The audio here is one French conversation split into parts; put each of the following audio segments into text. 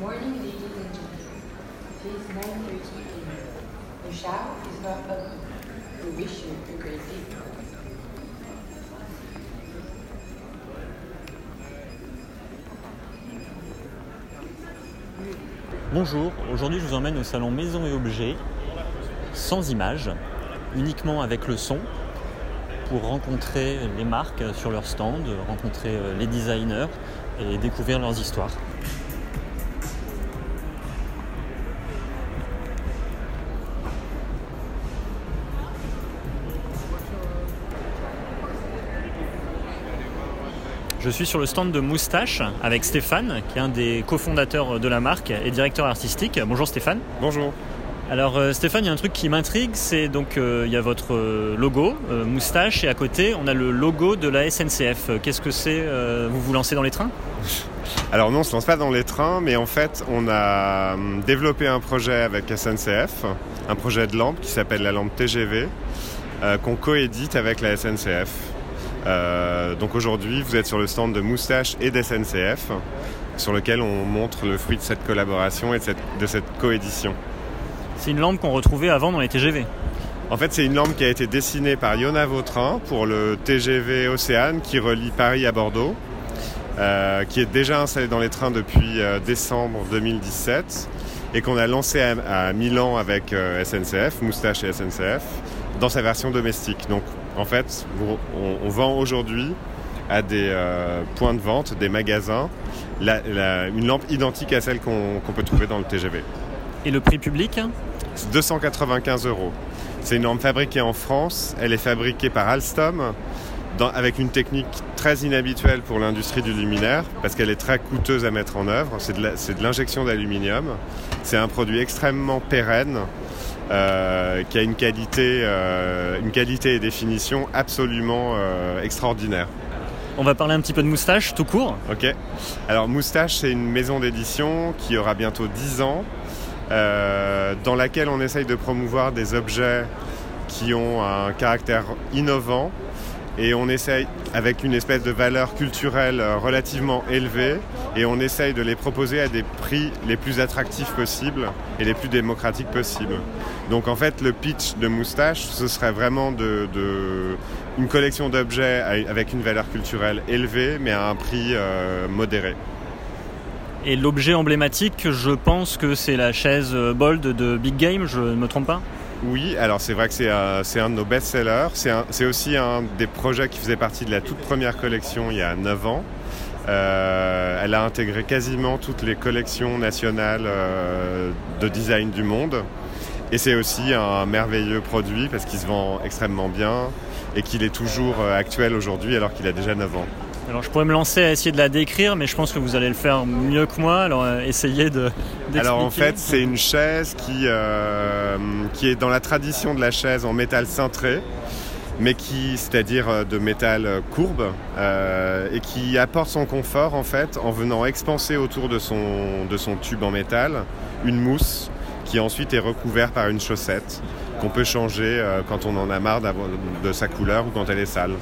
Morning, ladies and gentlemen. It is 9.30 a.m. The shower is not open. We wish you a great day. Bonjour, aujourd'hui je vous emmène au salon Maison et Objets, sans images, uniquement avec le son, pour rencontrer les marques sur leur stand, rencontrer euh, les designers et découvrir leurs histoires. Je suis sur le stand de Moustache avec Stéphane, qui est un des cofondateurs de la marque et directeur artistique. Bonjour Stéphane. Bonjour. Alors euh, Stéphane, il y a un truc qui m'intrigue, c'est donc euh, il y a votre euh, logo, euh, Moustache, et à côté on a le logo de la SNCF. Qu'est-ce que c'est euh, Vous vous lancez dans les trains? Alors non, on se lance pas dans les trains, mais en fait, on a hum, développé un projet avec SNCF, un projet de lampe qui s'appelle la lampe TGV, qu'on coédite avec la SNCF. Euh, donc aujourd'hui, vous êtes sur le stand de Moustache et d'SNCF, sur lequel on montre le fruit de cette collaboration et de cette, de cette coédition. C'est une lampe qu'on retrouvait avant dans les TGV. En fait, c'est une lampe qui a été dessinée par Yona Vautrin pour le TGV Océane qui relie Paris à Bordeaux, euh, qui est déjà installé dans les trains depuis euh, décembre 2017 et qu'on a lancé à, à Milan avec SNCF, Moustache et SNCF, dans sa version domestique. Donc, en fait, on, on vend aujourd'hui à des euh, points de vente, des magasins, la- la- une lampe identique à celle qu'on peut trouver dans le TGV. Et le prix public C'est 295 euros. C'est une lampe fabriquée en France. Elle est fabriquée par Alstom dans- avec une technique très inhabituelle pour l'industrie du luminaire parce qu'elle est très coûteuse à mettre en œuvre. C'est de l'injection d'aluminium. C'est un produit extrêmement pérenne euh, qui a une qualité, euh, une qualité et définition absolument euh, extraordinaire. On va parler un petit peu de Moustache, tout court. Ok. Alors Moustache, c'est une maison d'édition qui aura bientôt 10 ans, dans laquelle on essaye de promouvoir des objets qui ont un caractère innovant et on essaye avec une espèce de valeur culturelle euh, relativement élevée et on essaye de les proposer à des prix les plus attractifs possibles et les plus démocratiques possibles. Donc en fait le pitch de Moustache ce serait vraiment de, une collection d'objets avec une valeur culturelle élevée mais à un prix euh, modéré. Et l'objet emblématique, je pense que c'est la chaise Bold de Big Game, je ne me trompe pas? Oui, alors c'est vrai que c'est un, c'est un de nos best-sellers. C'est aussi un des projets qui faisait partie de la toute première collection il y a 9 ans. Euh, elle a intégré quasiment toutes les collections nationales euh, de design du monde. Et c'est aussi un merveilleux produit parce qu'il se vend extrêmement bien et qu'il est toujours euh, actuel aujourd'hui alors qu'il a déjà 9 ans. Alors je pourrais me lancer à essayer de la décrire, mais je pense que vous allez le faire mieux que moi, alors euh, essayez de... Alors en fait, c'est une chaise qui, euh, qui est dans la tradition de la chaise en métal cintré, mais qui, c'est-à-dire euh, de métal courbe, et qui apporte son confort en fait en venant expanser autour de son, de son tube en métal une mousse qui ensuite est recouverte par une chaussette qu'on peut changer quand on en a marre de sa couleur ou quand elle est sale.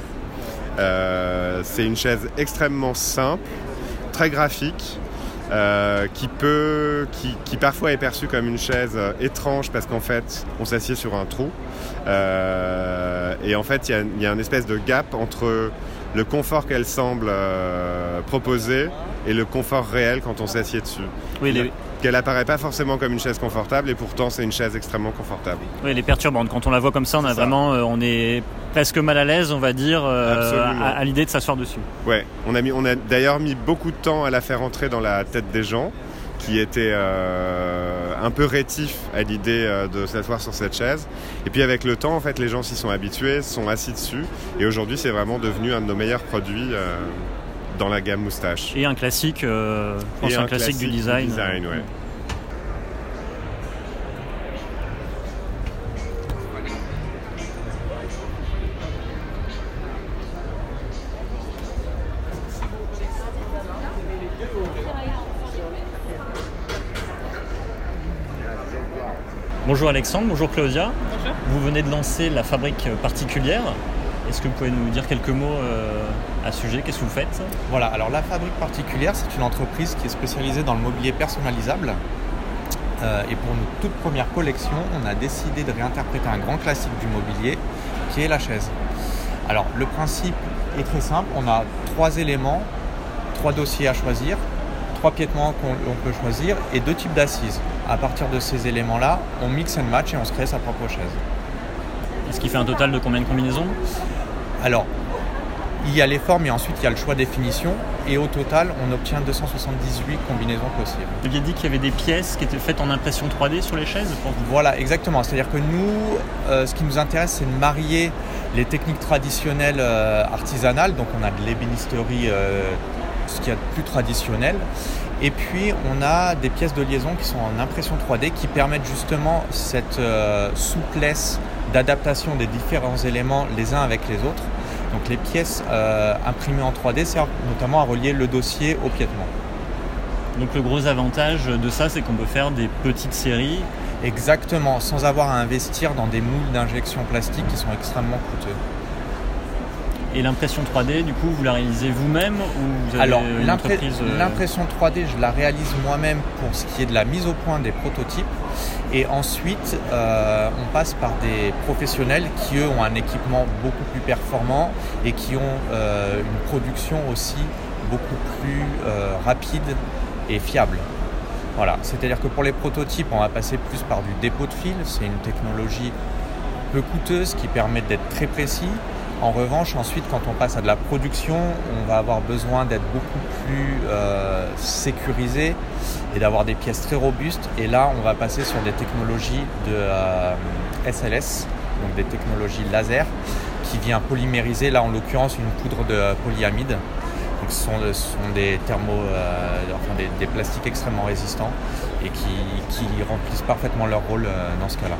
Euh, c'est une chaise extrêmement simple, très graphique, euh, qui peut, qui, qui parfois est perçue comme une chaise euh, étrange parce qu'en fait, on s'assied sur un trou. Euh, et en fait, il y a, il y a une espèce de gap entre le confort qu'elle semble proposer et le confort réel quand on s'assied dessus. Oui, les, Qu'elle apparaît pas forcément comme une chaise confortable et pourtant c'est une chaise extrêmement confortable. oui, les perturbantes. Quand on la voit comme ça, on a ça. vraiment, euh, on est presque mal à l'aise, on va dire, euh, à, à l'idée de s'asseoir dessus. Ouais, on a, mis, on a d'ailleurs mis beaucoup de temps à la faire entrer dans la tête des gens qui étaient euh, un peu rétifs à l'idée de s'asseoir sur cette chaise. Et puis avec le temps, en fait, les gens s'y sont habitués, se sont assis dessus. Et aujourd'hui, c'est vraiment devenu un de nos meilleurs produits dans la gamme moustache. Et un classique, euh, je pense Et un, classique, du design. design, ouais. Bonjour Alexandre, bonjour Claudia. Vous venez de lancer la fabrique particulière Est-ce que vous pouvez nous dire quelques mots à ce sujet? Qu'est-ce que vous faites? Voilà, alors la fabrique particulière, c'est une entreprise qui est spécialisée dans le mobilier personnalisable. et pour notre toute première collection, on a décidé de réinterpréter un grand classique du mobilier qui est la chaise. Alors le principe est très simple, on a trois éléments, trois dossiers à choisir, trois piétements qu'on peut choisir et deux types d'assises. À partir de ces éléments-là, on mixe and match et on se crée sa propre chaise. Ce qui fait un total de combien de combinaisons? Alors, il y a les formes et ensuite il y a le choix des finitions. Et au total, on obtient 278 combinaisons possibles. Vous aviez dit qu'il y avait des pièces qui étaient faites en impression 3D sur les chaises Voilà, exactement. C'est-à-dire que nous, euh, ce qui nous intéresse, c'est de marier les techniques traditionnelles euh, artisanales. Donc on a de l'ébénisterie, euh, ce qui est plus traditionnel. Et puis on a des pièces de liaison qui sont en impression 3D qui permettent justement cette souplesse d'adaptation des différents éléments les uns avec les autres. Donc les pièces euh, imprimées en 3D servent notamment à relier le dossier au piétement. Donc le gros avantage de ça, c'est qu'on peut faire des petites séries. Exactement, sans avoir à investir dans des moules d'injection plastique qui sont extrêmement coûteux. Et l'impression 3D, du coup, vous la réalisez vous-même ou vous avez Alors, une entreprise euh, l'impression 3D, je la réalise moi-même pour ce qui est de la mise au point des prototypes. Et ensuite, euh, on passe par des professionnels qui, eux, ont un équipement beaucoup plus performant et qui ont euh, une production aussi beaucoup plus rapide et fiable. Voilà, c'est-à-dire que pour les prototypes, on va passer plus par du dépôt de fil. C'est une technologie peu coûteuse qui permet d'être très précis. En revanche, ensuite, quand on passe à de la production, on va avoir besoin d'être beaucoup plus euh, sécurisé et d'avoir des pièces très robustes. Et là, on va passer sur des technologies de SLS, euh, donc des technologies laser, qui vient polymériser, là en l'occurrence, une poudre de polyamide. Donc, ce, sont, des thermo, euh, enfin des, plastiques extrêmement résistants et qui remplissent parfaitement leur rôle dans ce cas-là.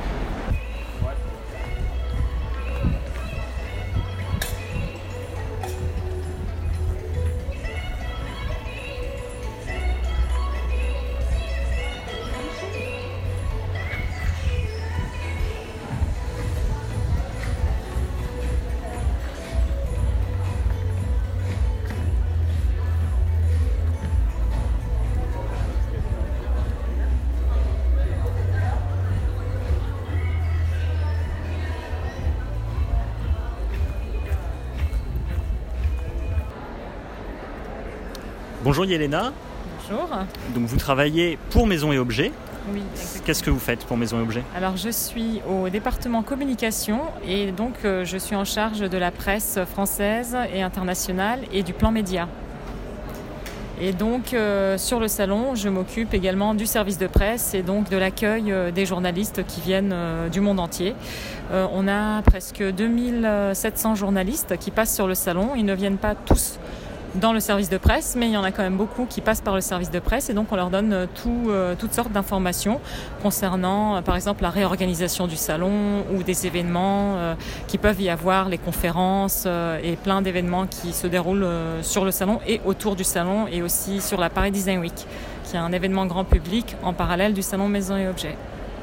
Bonjour Yelena. Bonjour. Donc vous travaillez pour Maison et Objets. Oui. Qu'est-ce que vous faites pour Maison et Objets? Alors je suis au département communication et donc euh, je suis en charge de la presse française et internationale et du plan média. Et donc euh, sur le salon, je m'occupe également du service de presse et donc de l'accueil euh, des journalistes qui viennent du monde entier. on a presque 2700 journalistes qui passent sur le salon. Ils ne viennent pas tous dans le service de presse, mais il y en a quand même beaucoup qui passent par le service de presse et donc on leur donne euh, euh, toutes sortes d'informations concernant euh, par exemple la réorganisation du salon ou des événements qui peuvent y avoir, les conférences et plein d'événements qui se déroulent sur le salon et autour du salon et aussi sur la Paris Design Week, qui est un événement grand public en parallèle du salon Maison et Objets.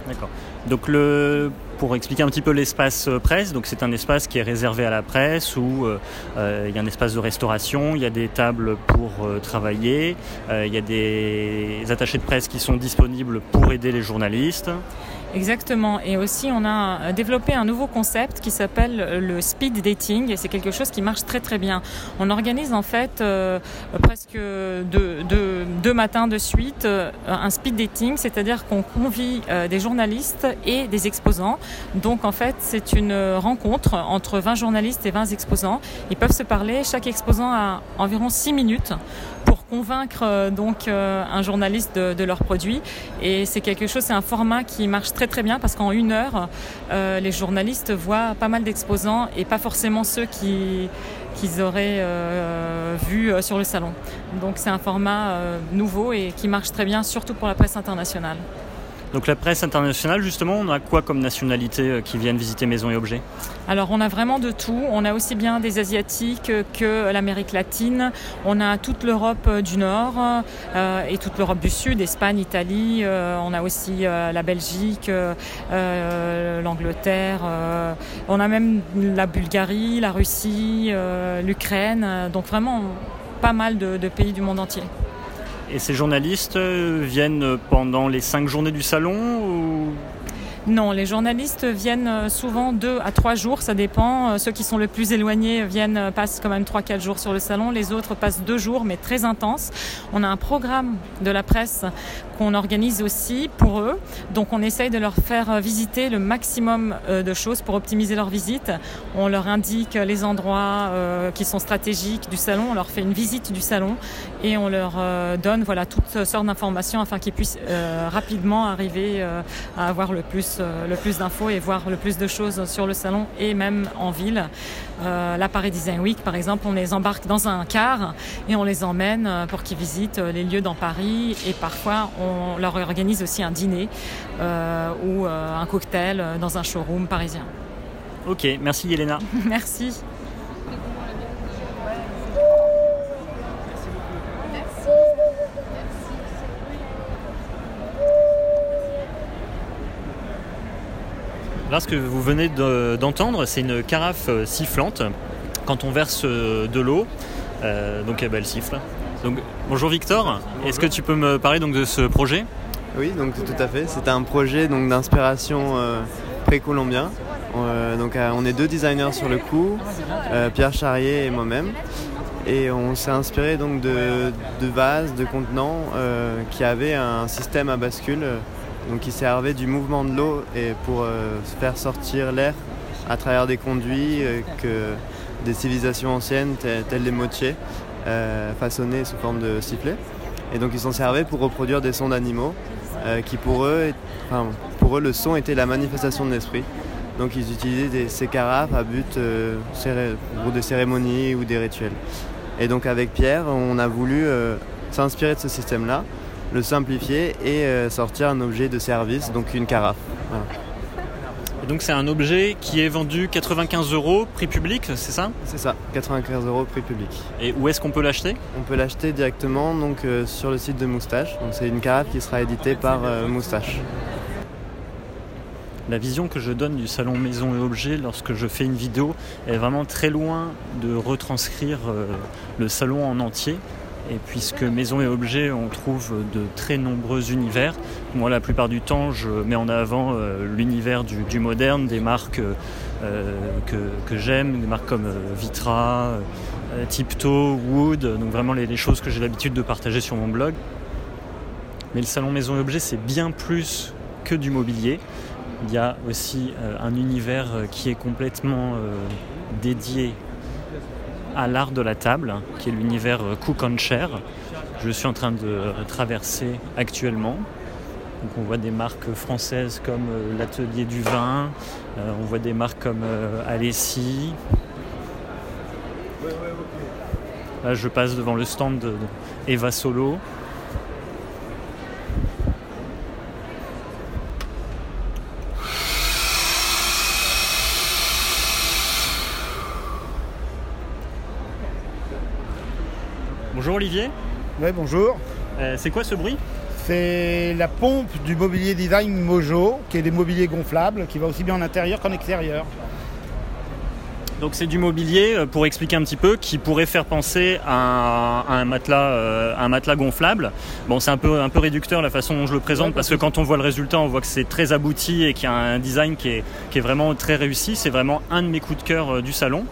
D'accord. Donc le, pour expliquer un petit peu l'espace euh, presse, donc c'est un espace qui est réservé à la presse où euh, euh, il y a un espace de restauration, il y a des tables pour travailler, il y a des attachés de presse qui sont disponibles pour aider les journalistes. Exactement. Et aussi, on a développé un nouveau concept qui s'appelle le speed dating. Et c'est quelque chose qui marche très très bien. On organise en fait euh, presque deux, deux, matins de suite euh, un speed dating, c'est-à-dire qu'on convie euh, des journalistes et des exposants. Donc en fait, c'est une rencontre entre 20 journalistes et 20 exposants. Ils peuvent se parler. Chaque exposant a environ 6 minutes convaincre donc un journaliste de, de leur produit. Et c'est quelque chose, c'est un format qui marche très très bien parce qu'en une heure, euh, les journalistes voient pas mal d'exposants et pas forcément ceux qui qu'ils auraient euh, euh, sur le salon. Donc c'est un format nouveau et qui marche très bien, surtout pour la presse internationale. Donc la presse internationale, justement, on a quoi comme nationalité qui viennent visiter Maison et Objets? Alors on a vraiment de tout. On a aussi bien des Asiatiques que l'Amérique latine. On a toute l'Europe du Nord et toute l'Europe du Sud, Espagne, Italie. on a aussi la Belgique, l'Angleterre. on a même la Bulgarie, la Russie, l'Ukraine. Donc vraiment pas mal de, pays du monde entier. Et ces journalistes euh, viennent pendant les cinq journées du salon non, les journalistes viennent euh, souvent deux à trois jours, ça dépend. Euh, ceux qui sont le plus éloignés viennent, passent quand même trois, quatre jours sur le salon. Les autres passent deux jours, mais très intenses. On a un programme de la presse qu'on organise aussi pour eux. Donc on essaye de leur faire visiter le maximum de choses pour optimiser leur visite. On leur indique les endroits qui sont stratégiques du salon. On leur fait une visite du salon et on leur donne voilà toutes sortes d'informations afin qu'ils puissent rapidement arriver à avoir le plus euh, le plus d'infos et voir le plus de choses sur le salon et même en ville. Euh, la Paris Design Week, par exemple, on les embarque dans un car et on les emmène euh, pour qu'ils visitent les lieux dans Paris et parfois on leur organise aussi un dîner ou un cocktail dans un showroom parisien. Ok, merci Yelena. merci. Là, ce que vous venez d'entendre, c'est une carafe euh, sifflante. Quand on verse euh, de l'eau, euh, donc eh ben, elle siffle. Bonjour Victor, est-ce que tu peux me parler de ce projet? Oui, donc tout à fait. C'est un projet d'inspiration précolombien. donc on est deux designers sur le coup, Pierre Charrier et moi-même. Et on s'est inspiré donc de, vases, de contenants qui avaient un système à bascule il servait du mouvement de l'eau et pour euh, faire sortir l'air à travers des conduits euh, que des civilisations anciennes telles, les motiers euh, façonnaient sous forme de sifflet. Et donc ils s'en servaient pour reproduire des sons d'animaux qui pour eux, pour eux le son était la manifestation de l'esprit. Donc ils utilisaient ces carafes à but pour des cérémonies ou des rituels. Et donc avec Pierre, on a voulu s'inspirer de ce système-là le simplifier et euh, sortir un objet de service, donc une carafe. Et donc c'est un objet qui est vendu 95 euros prix public, c'est ça? C'est ça, 95 euros prix public. Et où est-ce qu'on peut l'acheter? On peut l'acheter directement donc, euh, sur le site de Moustache. Donc c'est une carafe qui sera éditée par euh, Moustache. La vision que je donne du salon maison et objets lorsque je fais une vidéo est vraiment très loin de retranscrire le salon en entier. Et puisque maison et objets, on trouve de très nombreux univers. Moi, la plupart du temps, je mets en avant euh, l'univers du, moderne, des marques euh, que, j'aime, des marques comme euh, Vitra, Tipto, Wood, donc vraiment les, choses que j'ai l'habitude de partager sur mon blog. Mais le salon maison et objets, c'est bien plus que du mobilier. Il y a aussi un univers qui est complètement dédié à l'art de la table, qui est l'univers Cook on Chair. Je suis en train de traverser actuellement. Donc on voit des marques françaises comme euh, l'Atelier du Vin, euh, on voit des marques comme euh, Alessi. Là je passe devant le stand Eva Solo. Bonjour Olivier. Oui, bonjour. Euh, c'est quoi ce bruit? C'est la pompe du mobilier design Mojo, qui est des mobiliers gonflables, qui va aussi bien en intérieur qu'en extérieur. Donc c'est du mobilier, euh, pour expliquer un petit peu, qui pourrait faire penser à, un, matelas, euh, un matelas gonflable. Bon, c'est un peu, un peu réducteur la façon dont je le présente, parce que quand on voit le résultat, on voit que c'est très abouti et qu'il y a un design qui est, qui est vraiment très réussi. C'est vraiment un de mes coups de cœur du salon.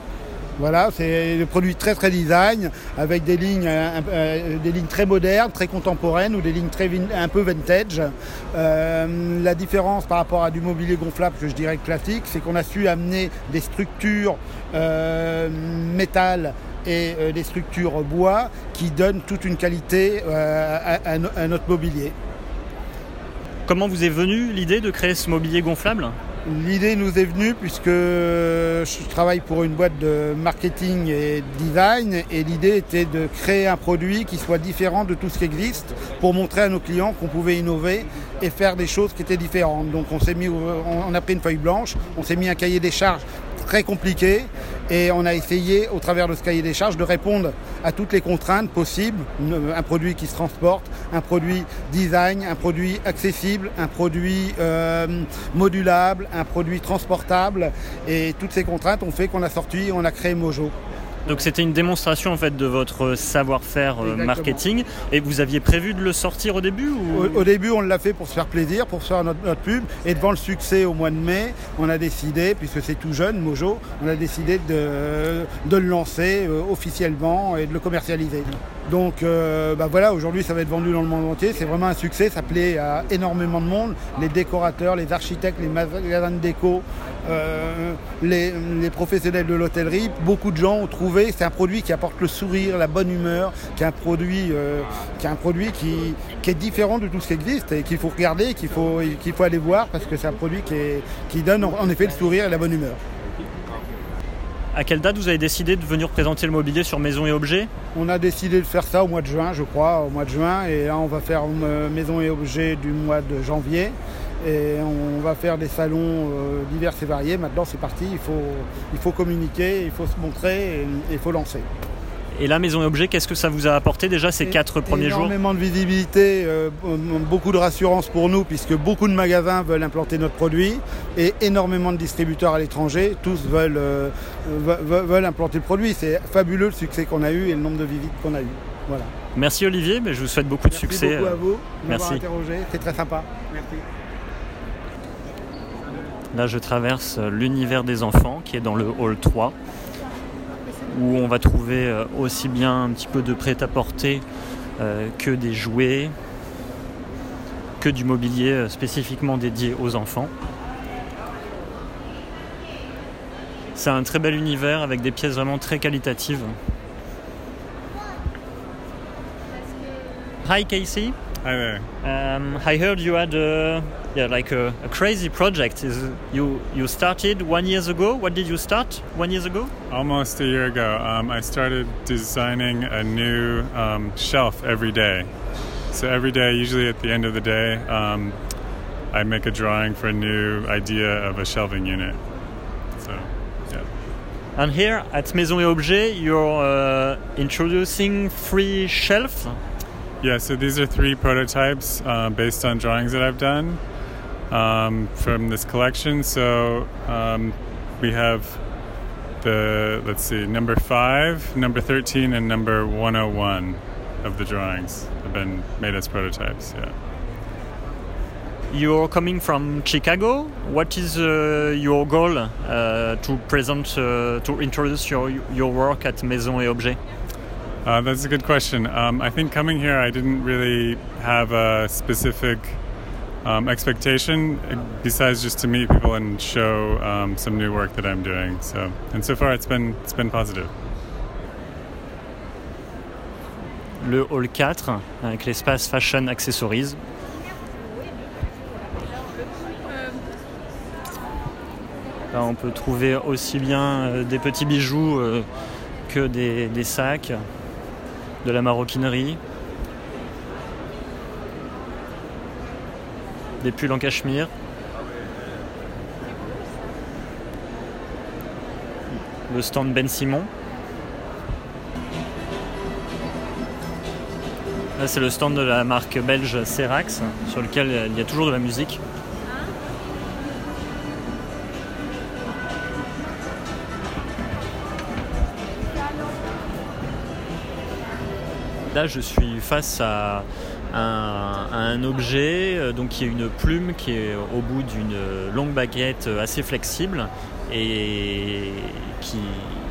Voilà, c'est le produit très très design avec des lignes, euh, euh, des lignes très modernes, très contemporaines ou des lignes un peu vintage. Euh, la différence par rapport à du mobilier gonflable que je dirais classique, c'est qu'on a su amener des structures métal et des structures bois qui donnent toute une qualité à, notre mobilier. Comment vous est venue l'idée de créer ce mobilier gonflable? L'idée nous est venue puisque je travaille pour une boîte de marketing et design et l'idée était de créer un produit qui soit différent de tout ce qui existe pour montrer à nos clients qu'on pouvait innover et faire des choses qui étaient différentes. Donc on s'est mis, on a pris une feuille blanche, on s'est mis un cahier des charges très compliqué et on a essayé au travers de ce cahier des charges de répondre à toutes les contraintes possibles. Un produit qui se transporte, un produit design, un produit accessible, un produit euh, modulable, un produit transportable et toutes ces contraintes ont fait qu'on a sorti, on a créé Mojo. Donc c'était une démonstration en fait de votre savoir-faire euh, marketing. Et vous aviez prévu de le sortir au début au, début, on l'a fait pour se faire plaisir, pour faire notre, notre, pub. Et devant le succès au mois de mai, on a décidé, puisque c'est tout jeune, Mojo, on a décidé de, de le lancer euh, officiellement et de le commercialiser. Donc euh, bah voilà, aujourd'hui ça va être vendu dans le monde entier. C'est vraiment un succès, ça plaît à énormément de monde. Les décorateurs, les architectes, les magasins de déco, euh, les, professionnels de l'hôtellerie, beaucoup de gens ont trouvé c'est un produit qui apporte le sourire, la bonne humeur, qui est un produit, euh, qui, est, différent de tout ce qui existe et qu'il faut regarder, qu'il faut, aller voir parce que c'est un produit qui donne en effet le sourire et la bonne humeur. À quelle date vous avez décidé de venir présenter le mobilier sur Maison et Objets? On a décidé de faire ça au mois de juin, je crois, au mois de juin. Et là, on va faire euh, Maison et Objets du mois de janvier. Et on va faire des salons euh, divers et variés. Maintenant, c'est parti. Il faut, il faut communiquer, il faut se montrer et il faut lancer. Et la maison et objet, qu'est-ce que ça vous a apporté déjà ces quatre premiers jours Énormément de visibilité, euh, beaucoup de rassurance pour nous puisque beaucoup de magasins veulent implanter notre produit et énormément de distributeurs à l'étranger, tous veulent, euh, veulent implanter le produit. C'est fabuleux le succès qu'on a eu et le nombre de visites qu'on a eu. Voilà. Merci Olivier, mais je vous souhaite beaucoup de succès. Merci beaucoup à vous Merci. interrogé, c'est très sympa. Merci. Là, je traverse l'univers des enfants qui est dans le hall 3 où on va trouver euh, aussi bien un petit peu de prêt-à-porter euh, que des jouets, que du mobilier euh, spécifiquement dédié aux enfants. C'est un très bel univers avec des pièces vraiment très qualitatives. Hi Casey. Hi there. Um, I heard you had a, yeah, like a, a, crazy project. Is you you started one years ago? What did you start one years ago? Almost a year ago. Um, I started designing a new um, shelf every day. So every day, usually at the end of the day, um, I make a drawing for a new idea of a shelving unit. So, yeah. And here at Maison et Objet, you're uh, introducing free shelf yeah, so these are three prototypes uh, based on drawings that I've done um, from this collection. So um, we have the, let's see, number five, number 13, and number 101 of the drawings have been made as prototypes, yeah. You're coming from Chicago. What is uh, your goal uh, to present, uh, to introduce your, your work at Maison et Objet? Uh, that's a good question. Um, I think coming here, I didn't really have a specific um, expectation besides just to meet people and show um, some new work that I'm doing. So, and so far, it's been it's been positive. Le hall 4 avec l'espace Fashion Accessories. Là, on peut trouver aussi bien euh, des petits bijoux euh, que des, des sacs de la maroquinerie, des pulls en cachemire. Le stand Ben Simon. Là, c'est le stand de la marque belge Serax, sur lequel il y a toujours de la musique. Je suis face à un, objet, euh, donc qui est une plume qui est au bout d'une longue baguette assez flexible et qui,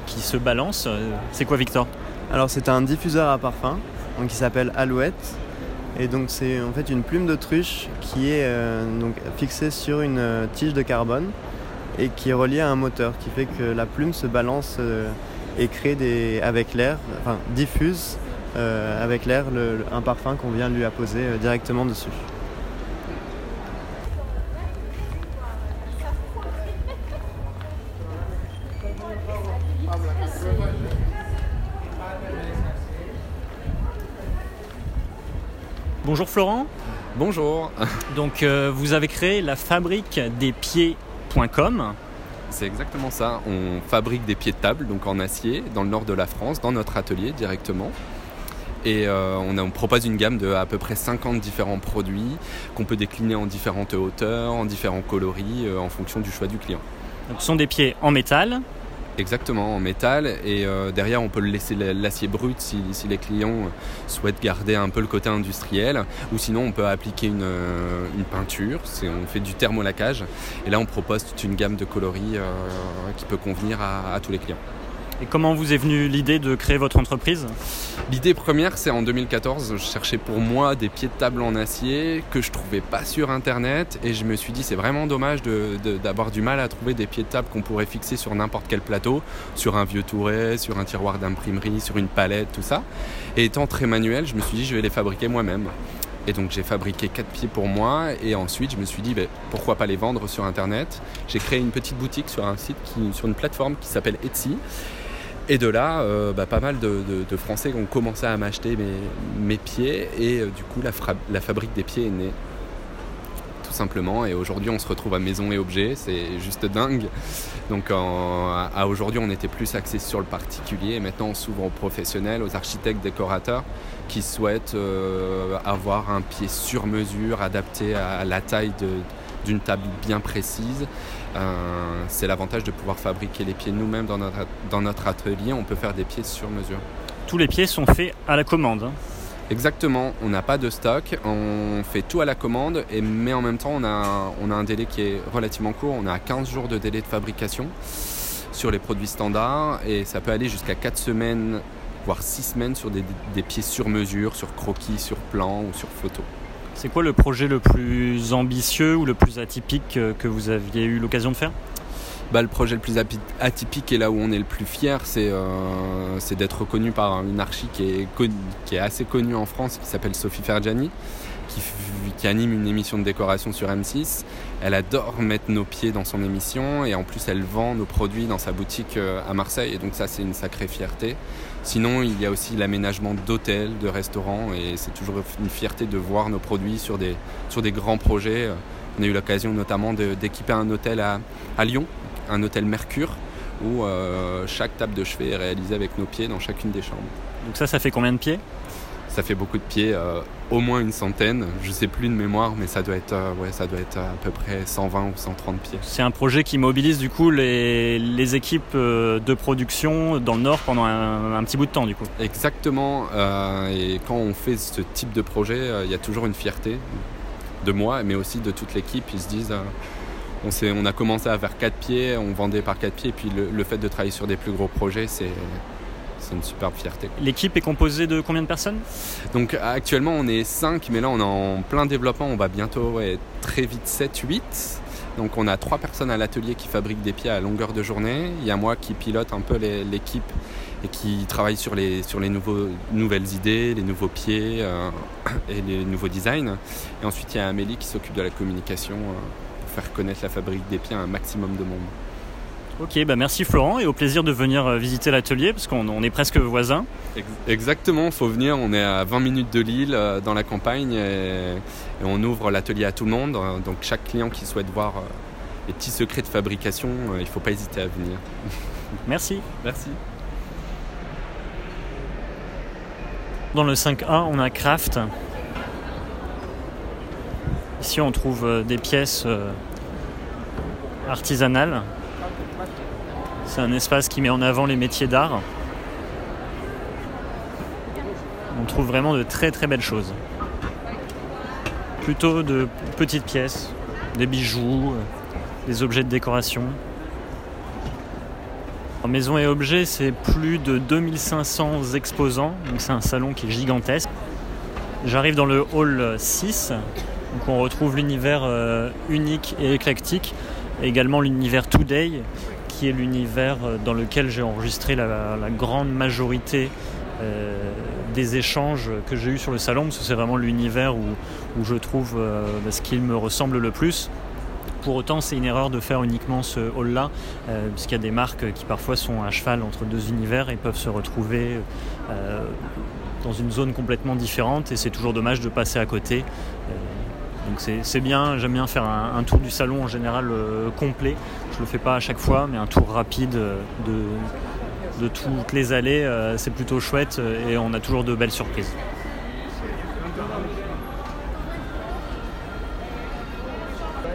se balance. C'est quoi, Victor? Alors, c'est un diffuseur à parfum donc, qui s'appelle Alouette. Et donc, c'est en fait une plume d'autruche qui est euh, donc, fixée sur une euh, tige de carbone et qui est reliée à un moteur qui fait que la plume se balance et crée des, avec l'air, enfin diffuse euh, avec l'air un parfum qu'on vient lui apposer euh, directement dessus. Bonjour Florent. Bonjour. Donc euh, vous avez créé la fabrique des pieds.com. C'est exactement ça. On fabrique des pieds de table, donc en acier, dans le nord de la France, dans notre atelier directement. Et euh, on, a- on propose une gamme de à peu près 50 différents produits qu'on peut décliner en différentes hauteurs, en différents coloris, euh, en fonction du choix du client. Donc, ce sont des pieds en métal. Exactement, en métal. Et euh, derrière, on peut laisser l'acier brut si, si les clients souhaitent garder un peu le côté industriel. Ou sinon, on peut appliquer une, une peinture. On fait du thermolacage. Et là, on propose toute une gamme de coloris qui peut convenir à- à tous les clients. Et comment vous est venue l'idée de créer votre entreprise? L'idée première, c'est en 2014. Je cherchais pour moi des pieds de table en acier que je trouvais pas sur internet. Et je me suis dit, c'est vraiment dommage d'avoir du mal à trouver des pieds de table qu'on pourrait fixer sur n'importe quel plateau, sur un vieux touret, sur un tiroir d'imprimerie, sur une palette, tout ça. Et étant très manuel, je me suis dit, je vais les fabriquer moi-même. Et donc j'ai fabriqué quatre pieds pour moi et ensuite je me suis dit ben, pourquoi pas les vendre sur internet? J'ai créé une petite boutique sur un site qui, sur une plateforme qui s'appelle Etsy. Et de là, euh, bah, pas mal de, Français ont commencé à m'acheter mes, pieds et euh, du coup la, fabrique des pieds est née. Tout simplement. Et aujourd'hui on se retrouve à Maison et Objets, c'est juste dingue. Donc à aujourd'hui on était plus axé sur le particulier et maintenant on s'ouvre aux professionnels, aux architectes, décorateurs qui souhaitent euh, avoir un pied sur mesure adapté à la taille de- d'une table bien précise. Euh, c'est l'avantage de pouvoir fabriquer les pieds nous-mêmes dans notre, dans notre atelier. On peut faire des pieds sur mesure. Tous les pieds sont faits à la commande. hein. Exactement, on n'a pas de stock, on fait tout à la commande, et, mais en même temps on a, on a un délai qui est relativement court, on a 15 jours de délai de fabrication sur les produits standards, et ça peut aller jusqu'à 4 semaines, voire 6 semaines sur des, des pieds sur mesure, sur croquis, sur plan ou sur photo. C'est quoi le projet le plus ambitieux ou le plus atypique euh, que vous aviez eu l'occasion de faire? Bah, le projet le plus atypique et là où on est le plus fier, c'est euh, d'être reconnu par une archi qui est, assez connue en France, qui s'appelle Sophie Fergiani, qui, qui anime une émission de décoration sur M6. Elle adore mettre nos pieds dans son émission et en plus elle vend nos produits dans sa boutique euh, à Marseille et donc ça c'est une sacrée fierté. Sinon il y a aussi l'aménagement d'hôtels, de restaurants et c'est toujours une fierté de voir nos produits sur des, grands projets. On a eu l'occasion notamment d'équiper un hôtel à, à Lyon, un hôtel Mercure, où euh, chaque table de chevet est réalisée avec nos pieds dans chacune des chambres. Donc ça, ça fait combien de pieds? Ça fait beaucoup de pieds, euh, au moins une centaine. Je sais plus de mémoire, mais ça doit être, euh, ouais, ça doit être à peu près 120 ou 130 pieds. C'est un projet qui mobilise du coup les, les équipes euh, de production dans le Nord pendant un, un petit bout de temps du coup. Exactement. euh, et quand on fait ce type de projet, euh, il y a toujours une fierté de moi, mais aussi de toute l'équipe. Ils se disent, euh, on, on a commencé à faire 4 pieds, on vendait par 4 pieds, et puis le, le fait de travailler sur des plus gros projets, c'est c'est une superbe fierté. L'équipe est composée de combien de personnes Donc actuellement on est 5 mais là on est en plein développement, on va bientôt ouais, très vite 7-8. Donc on a trois personnes à l'atelier qui fabriquent des pieds à longueur de journée. Il y a moi qui pilote un peu l'équipe et qui travaille sur les, sur les nouveaux, nouvelles idées, les nouveaux pieds euh, et les nouveaux designs. Et ensuite il y a Amélie qui s'occupe de la communication euh, pour faire connaître la fabrique des pieds à un maximum de monde. Ok, bah merci Florent et au plaisir de venir euh, visiter l'atelier parce qu'on on est presque voisins. Ex- Exactement, faut venir. On est à 20 minutes de Lille, euh, dans la campagne, et, et on ouvre l'atelier à tout le monde. Euh, Donc chaque client qui souhaite voir euh, les petits secrets de fabrication, il ne faut pas hésiter à venir. Merci. Merci. Dans le 5A, on a Craft. Ici, on trouve des pièces artisanales. C'est un espace qui met en avant les métiers d'art. On trouve vraiment de très très belles choses. Plutôt de petites pièces, des bijoux, euh, des objets de décoration. En Maison et objets, c'est plus de 2500 exposants, c'est un salon qui est gigantesque. J'arrive dans le hall 6, donc on retrouve l'univers euh, unique et éclectique, et également l'univers Today, qui est l'univers euh, dans lequel j'ai enregistré la, grande majorité euh, des échanges que j'ai eus sur le salon, parce que c'est vraiment l'univers où, je trouve euh, ce qui me ressemble le plus. pour autant, c'est une erreur de faire uniquement ce hall-là, puisqu'il y a des marques qui parfois sont à cheval entre deux univers et peuvent se retrouver dans une zone complètement différente, et c'est toujours dommage de passer à côté. Donc c'est bien, j'aime bien faire un, tour du salon en général complet. Je le fais pas à chaque fois, mais un tour rapide de, de toutes les allées, c'est plutôt chouette et on a toujours de belles surprises.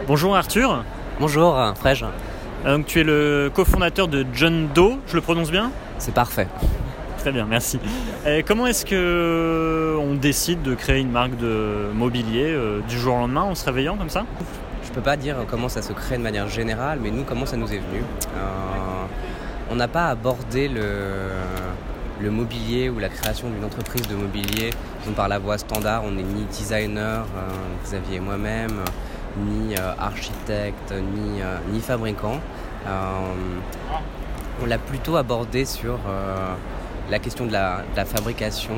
Bonjour Arthur. Bonjour Frege. Euh, donc, tu es le cofondateur de John Doe, je le prononce bien? C'est parfait. Très bien, merci. comment est-ce que on décide de créer une marque de mobilier euh, du jour au lendemain en se réveillant comme ça? Je peux pas dire comment ça se crée de manière générale, mais nous, comment ça nous est venu euh, On n'a pas abordé le, mobilier ou la création d'une entreprise de mobilier par la voie standard. On n'est ni designer, Xavier et moi-même ni euh, architecte, ni, euh, ni fabricant. Euh, on l'a plutôt abordé sur la question de la, fabrication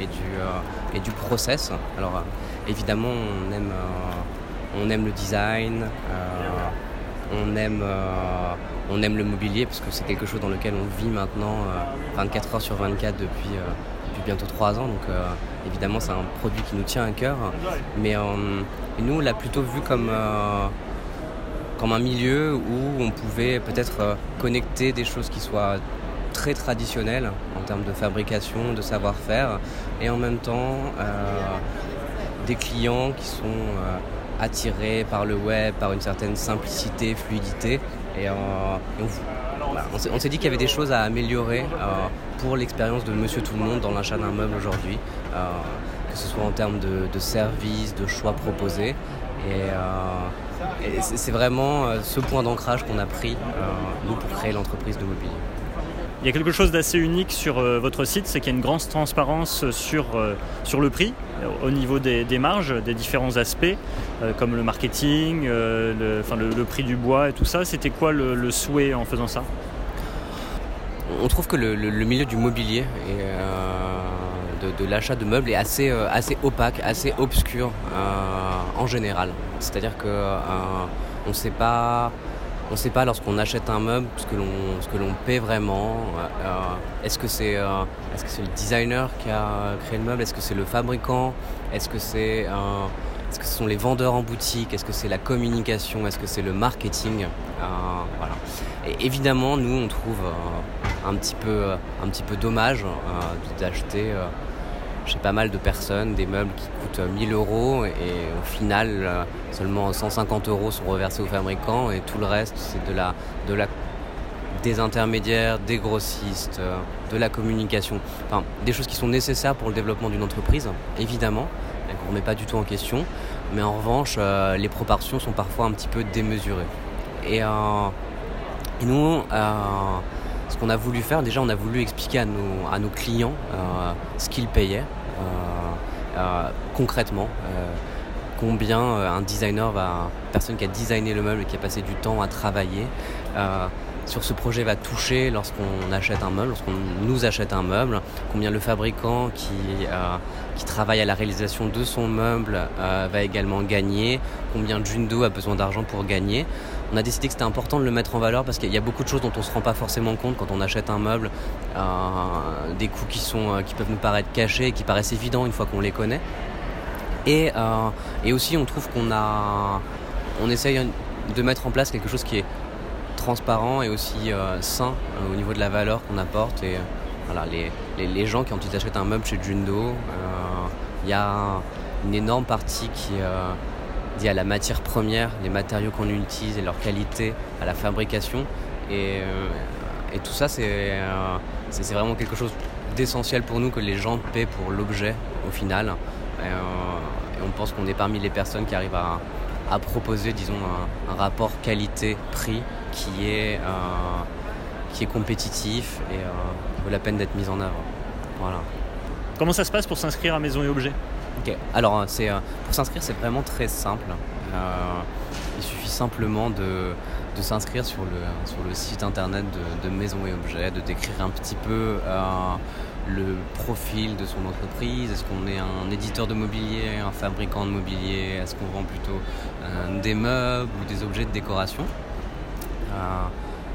et du, et du process. Alors évidemment on aime, on aime le design, on, aime, on aime le mobilier parce que c'est quelque chose dans lequel on vit maintenant 24 heures sur 24 depuis, depuis bientôt 3 ans. Donc évidemment c'est un produit qui nous tient à cœur. Mais nous, on l'a plutôt vu comme, euh, un milieu où on pouvait peut-être euh, connecter des choses qui soient très traditionnelles en termes de fabrication, de savoir-faire, et en même temps euh, des clients qui sont attirés par le web, par une certaine simplicité, fluidité. Et, on, s'est dit qu'il y avait des choses à améliorer pour l'expérience de Monsieur Tout le Monde dans l'achat d'un meuble aujourd'hui que ce soit en termes de, services, de choix proposés. Et, euh, c'est vraiment euh, ce point d'ancrage qu'on a pris, euh, nous, pour créer l'entreprise de mobilier. Il y a quelque chose d'assez unique sur votre site, c'est qu'il y a une grande transparence sur, sur le prix, au niveau des, marges, des différents aspects, comme le marketing, le, enfin, le, prix du bois et tout ça. C'était quoi le, souhait en faisant ça? On trouve que le, milieu du mobilier est de, l'achat de meubles est assez, euh, assez opaque, assez obscur euh, en général. C'est-à-dire que euh, on ne sait pas. On sait pas lorsqu'on achète un meuble ce que l'on ce que l'on paie vraiment. est-ce que c'est est-ce que c'est le designer qui a créé le meuble? Est-ce que c'est le fabricant? Est-ce que c'est que ce sont les vendeurs en boutique? Est-ce que c'est la communication? Est-ce que c'est le marketing? Voilà. Et évidemment, nous, on trouve un petit peu un petit peu dommage d'acheter j'ai pas mal de personnes, des meubles qui coûtent 1000 euros et au final euh, seulement 150 euros sont reversés aux fabricants et tout le reste c'est de la, de la, des intermédiaires, des grossistes, euh, de la communication, enfin des choses qui sont nécessaires pour le développement d'une entreprise, évidemment, qu'on ne remet pas du tout en question, mais en revanche euh, les proportions sont parfois un petit peu démesurées. Et, nous, ce qu'on a voulu faire, déjà on a voulu expliquer à nos, à nos clients ce qu'ils payaient euh, euh, concrètement euh, combien un designer va, personne qui a designé le meuble et qui a passé du temps à travailler sur ce projet va toucher lorsqu'on achète un meuble, lorsqu'on nous achète un meuble, combien le fabricant qui, qui travaille à la réalisation de son meuble va également gagner, combien Jundo a besoin d'argent pour gagner? On a décidé que c'était important de le mettre en valeur parce qu'il y a beaucoup de choses dont on ne se rend pas forcément compte quand on achète un meuble, euh, des coûts qui, sont, euh, qui peuvent nous paraître cachés, qui paraissent évidents une fois qu'on les connaît. Et, euh, et aussi on trouve qu'on a, on essaye de mettre en place quelque chose qui est transparent et aussi sain au niveau de la valeur qu'on apporte. Et voilà, les, gens quand ils achètent un meuble chez Jundo, il y a une énorme partie qui dit à la matière première, les matériaux qu'on utilise et leur qualité, à la fabrication. Et, euh, tout ça, euh, c'est vraiment quelque chose d'essentiel pour nous que les gens paient pour l'objet au final. Et, euh, on pense qu'on est parmi les personnes qui arrivent à, proposer, disons, un, rapport qualité-prix qui est, qui est compétitif et vaut la peine d'être mis en œuvre. Voilà. Comment ça se passe pour s'inscrire à Maison et Objets? Ok, alors c'est, euh, pour s'inscrire c'est vraiment très simple. Euh, il suffit simplement de, s'inscrire sur le, site internet de, Maison et Objets, de décrire un petit peu euh, le profil de son entreprise. Est-ce qu'on est un éditeur de mobilier, un fabricant de mobilier? Est-ce qu'on vend plutôt des meubles ou des objets de décoration?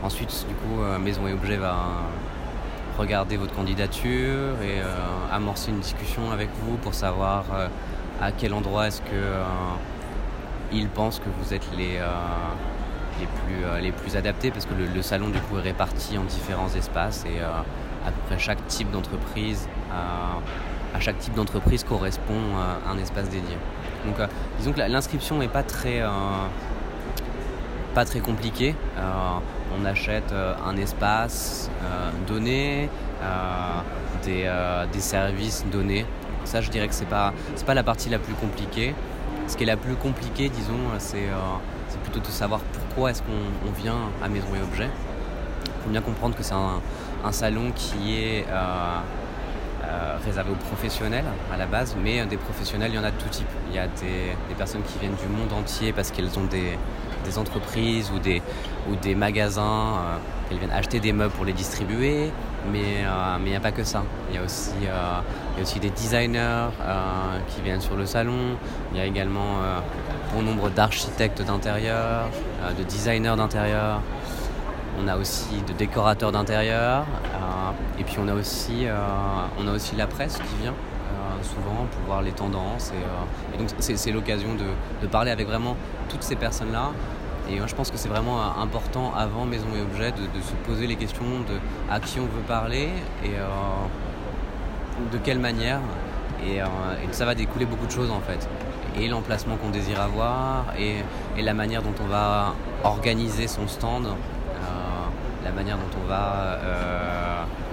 Ensuite, du coup, Maison et Objets va regarder votre candidature et amorcer une discussion avec vous pour savoir à quel endroit est-ce que il pense que vous êtes les, les, plus, les plus adaptés parce que le, salon du coup est réparti en différents espaces et à peu près chaque type d'entreprise à chaque type d'entreprise correspond un espace dédié. Donc euh, disons que l'inscription n'est pas très euh, pas très compliquée. Euh, on achète un espace donné, des, des, services donnés. Ça je dirais que c'est pas pas la partie la plus compliquée. Ce qui est la plus compliquée, disons, c'est plutôt de savoir pourquoi est-ce qu'on vient à Maison et Objets. Il faut bien comprendre que c'est un, salon qui est euh, euh, réservé aux professionnels à la base, mais des professionnels, il y en a de tout type. Il y a des, personnes qui viennent du monde entier parce qu'elles ont des, entreprises ou des, des magasins, euh, qu'elles viennent acheter des meubles pour les distribuer, mais il n'y a pas que ça. Il y a aussi, aussi des designers qui viennent sur le salon, il y a également bon nombre d'architectes d'intérieur, de designers d'intérieur, on a aussi de décorateurs d'intérieur. Euh, et puis on a aussi, euh, la presse qui vient euh, souvent pour voir les tendances. Et, donc c'est l'occasion de, parler avec vraiment toutes ces personnes-là. Et moi je pense que c'est vraiment important avant Maison et Objet de, se poser les questions de à qui on veut parler et de quelle manière. Et, ça va découler beaucoup de choses en fait. Et l'emplacement qu'on désire avoir et, la manière dont on va organiser son stand la manière dont on va euh,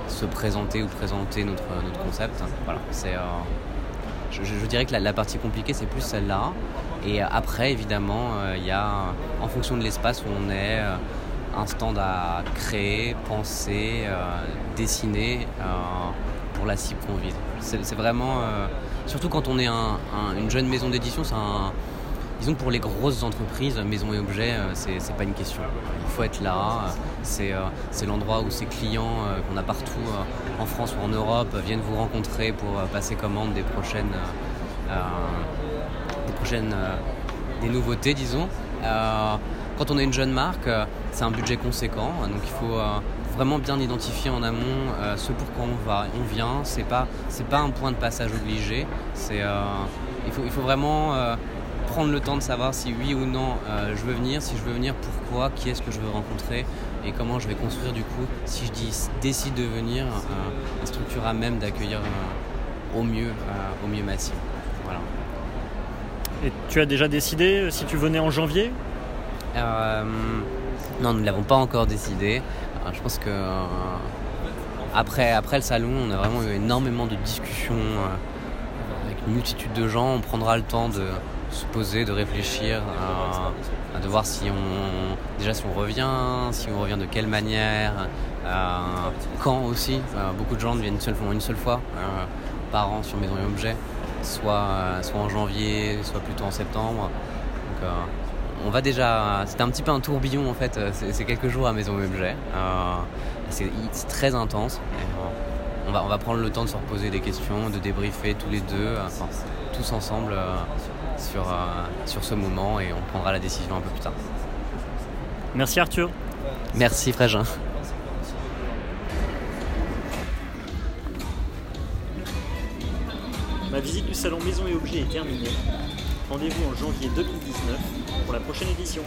se présenter ou présenter notre, notre concept. Voilà, c'est, euh, je, dirais que la, partie compliquée, c'est plus celle-là. Et après, évidemment, euh, il y a, en fonction de l'espace où on est, un stand à créer, penser, dessiner pour la cible qu'on vise. C'est, vraiment, surtout quand on est une jeune maison d'édition, c'est un Disons que pour les grosses entreprises, maison et objets, euh, c'est pas une question. Il faut être là. C'est euh, l'endroit où ces clients euh, qu'on a partout en France ou en Europe viennent vous rencontrer pour passer commande des prochaines, des prochaines, des nouveautés, disons. quand on est une jeune marque, c'est un budget conséquent, donc il faut vraiment bien identifier en amont ce pourquoi on va, on vient. C'est pas, c'est pas un point de passage obligé. C'est, il faut, il faut vraiment prendre le temps de savoir si oui ou non euh, je veux venir, si je veux venir, pourquoi, qui est-ce que je veux rencontrer et comment je vais construire du coup, si je dis, décide de venir, euh, une structure à même d'accueillir euh, au mieux, au mieux. Voilà. Et tu as déjà décidé si tu venais en janvier? Non, nous ne l'avons pas encore décidé. je pense que après, après le salon, on a vraiment eu énormément de discussions avec une multitude de gens. On prendra le temps de, se poser, de réfléchir, de voir si on déjà si on revient, si on revient de quelle manière, euh, quand aussi. Euh, beaucoup de gens viennent une seule, une seule fois euh, par an sur Maison et Objets, soit, soit en janvier, soit plutôt en septembre. Donc, on va déjà. C'était un petit peu un tourbillon en fait, c'est quelques jours à Maison et Objets. c'est très intense. on, va, on va prendre le temps de se reposer des questions, de débriefer tous les deux, tous ensemble sur, euh, sur ce moment et on prendra la décision un peu plus tard. Merci Arthur. Merci Frégin. Ma visite du salon Maison et Objets est terminée. Rendez-vous en janvier 2019 pour la prochaine édition.